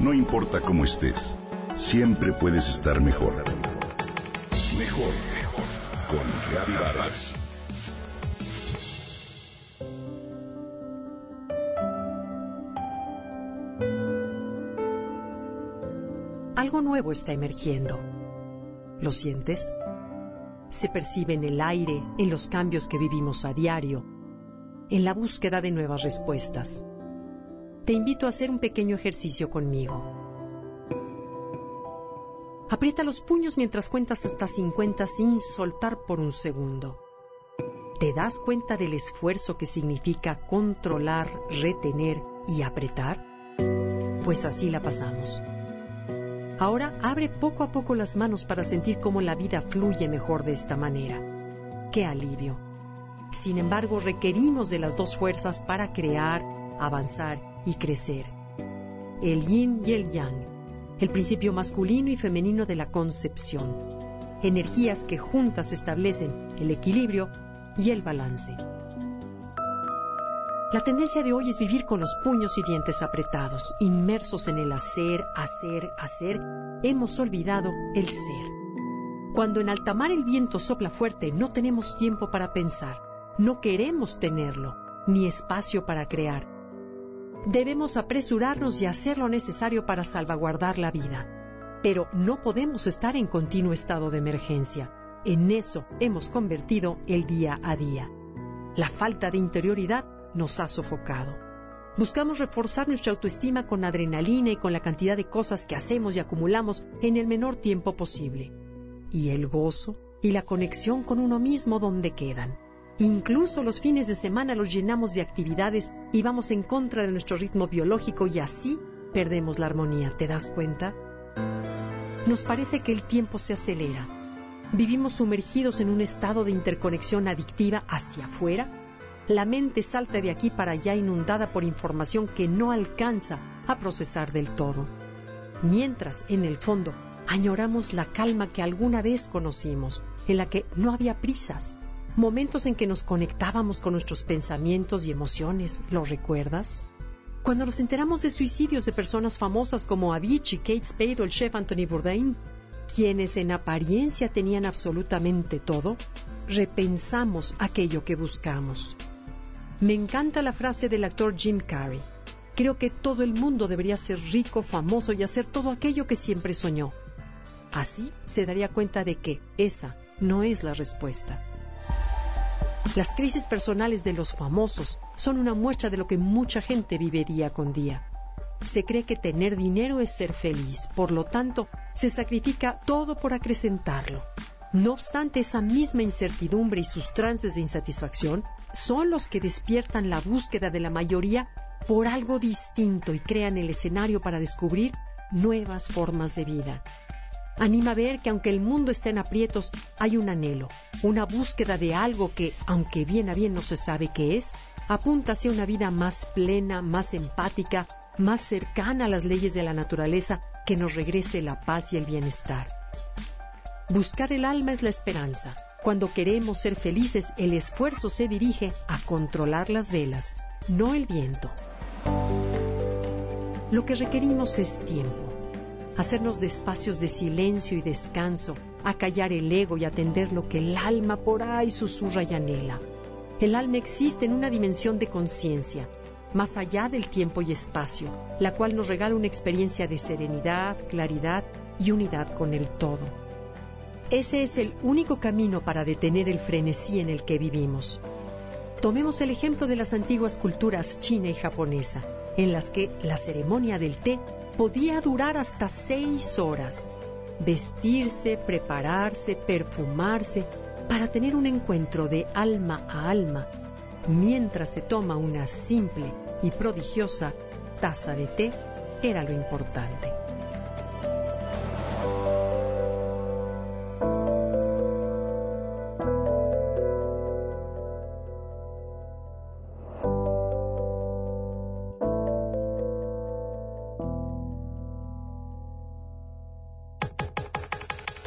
No importa cómo estés, siempre puedes estar mejor. Mejor, mejor. Con Reavivadas. Algo nuevo está emergiendo. ¿Lo sientes? Se percibe en el aire, en los cambios que vivimos a diario, en la búsqueda de nuevas respuestas. Te invito a hacer un pequeño ejercicio conmigo. Aprieta los puños mientras cuentas hasta 50 sin soltar por un segundo. ¿Te das cuenta del esfuerzo que significa controlar, retener y apretar? Pues así la pasamos. Ahora abre poco a poco las manos para sentir cómo la vida fluye mejor de esta manera. ¡Qué alivio! Sin embargo, requerimos de las dos fuerzas para crear, avanzar y crecer. El yin y el yang, el principio masculino y femenino de la concepción, energías que juntas establecen el equilibrio y el balance. La tendencia de hoy es vivir con los puños y dientes apretados, inmersos en el hacer, hacer, hacer. Hemos olvidado el ser. Cuando en alta mar el viento sopla fuerte, no tenemos tiempo para pensar, no queremos tenerlo, ni espacio para crear Debemos apresurarnos y hacer lo necesario para salvaguardar la vida. Pero no podemos estar en continuo estado de emergencia. En eso hemos convertido el día a día. La falta de interioridad nos ha sofocado. Buscamos reforzar nuestra autoestima con adrenalina y con la cantidad de cosas que hacemos y acumulamos en el menor tiempo posible. Y el gozo y la conexión con uno mismo donde quedan. Incluso los fines de semana los llenamos de actividades y vamos en contra de nuestro ritmo biológico y así perdemos la armonía. ¿Te das cuenta? Nos parece que el tiempo se acelera. Vivimos sumergidos en un estado de interconexión adictiva hacia afuera. La mente salta de aquí para allá inundada por información que no alcanza a procesar del todo. Mientras, en el fondo, añoramos la calma que alguna vez conocimos, en la que no había prisas, momentos en que nos conectábamos con nuestros pensamientos y emociones, ¿lo recuerdas? Cuando nos enteramos de suicidios de personas famosas como Avicii, Kate Spade o el chef Anthony Bourdain, quienes en apariencia tenían absolutamente todo, repensamos aquello que buscamos. Me encanta la frase del actor Jim Carrey. Creo que todo el mundo debería ser rico, famoso y hacer todo aquello que siempre soñó. Así se daría cuenta de que esa no es la respuesta. Las crisis personales de los famosos son una muestra de lo que mucha gente vive día con día. Se cree que tener dinero es ser feliz, por lo tanto, se sacrifica todo por acrecentarlo. No obstante, esa misma incertidumbre y sus trances de insatisfacción son los que despiertan la búsqueda de la mayoría por algo distinto y crean el escenario para descubrir nuevas formas de vida anima a ver que aunque el mundo esté en aprietos, hay un anhelo, una búsqueda de algo que, aunque bien a bien no se sabe qué es, apunta hacia una vida más plena, más empática, más cercana a las leyes de la naturaleza, que nos regrese la paz y el bienestar. Buscar el alma es la esperanza. Cuando queremos ser felices, el esfuerzo se dirige a controlar las velas, no el viento. Lo que requerimos es tiempo hacernos de espacios de silencio y descanso, a callar el ego y atender lo que el alma por ahí susurra y anhela. El alma existe en una dimensión de conciencia, más allá del tiempo y espacio, la cual nos regala una experiencia de serenidad, claridad y unidad con el todo. Ese es el único camino para detener el frenesí en el que vivimos. Tomemos el ejemplo de las antiguas culturas china y japonesa, en las que la ceremonia del té podía durar hasta seis horas. Vestirse, prepararse, perfumarse, para tener un encuentro de alma a alma, mientras se toma una simple y prodigiosa taza de té, era lo importante.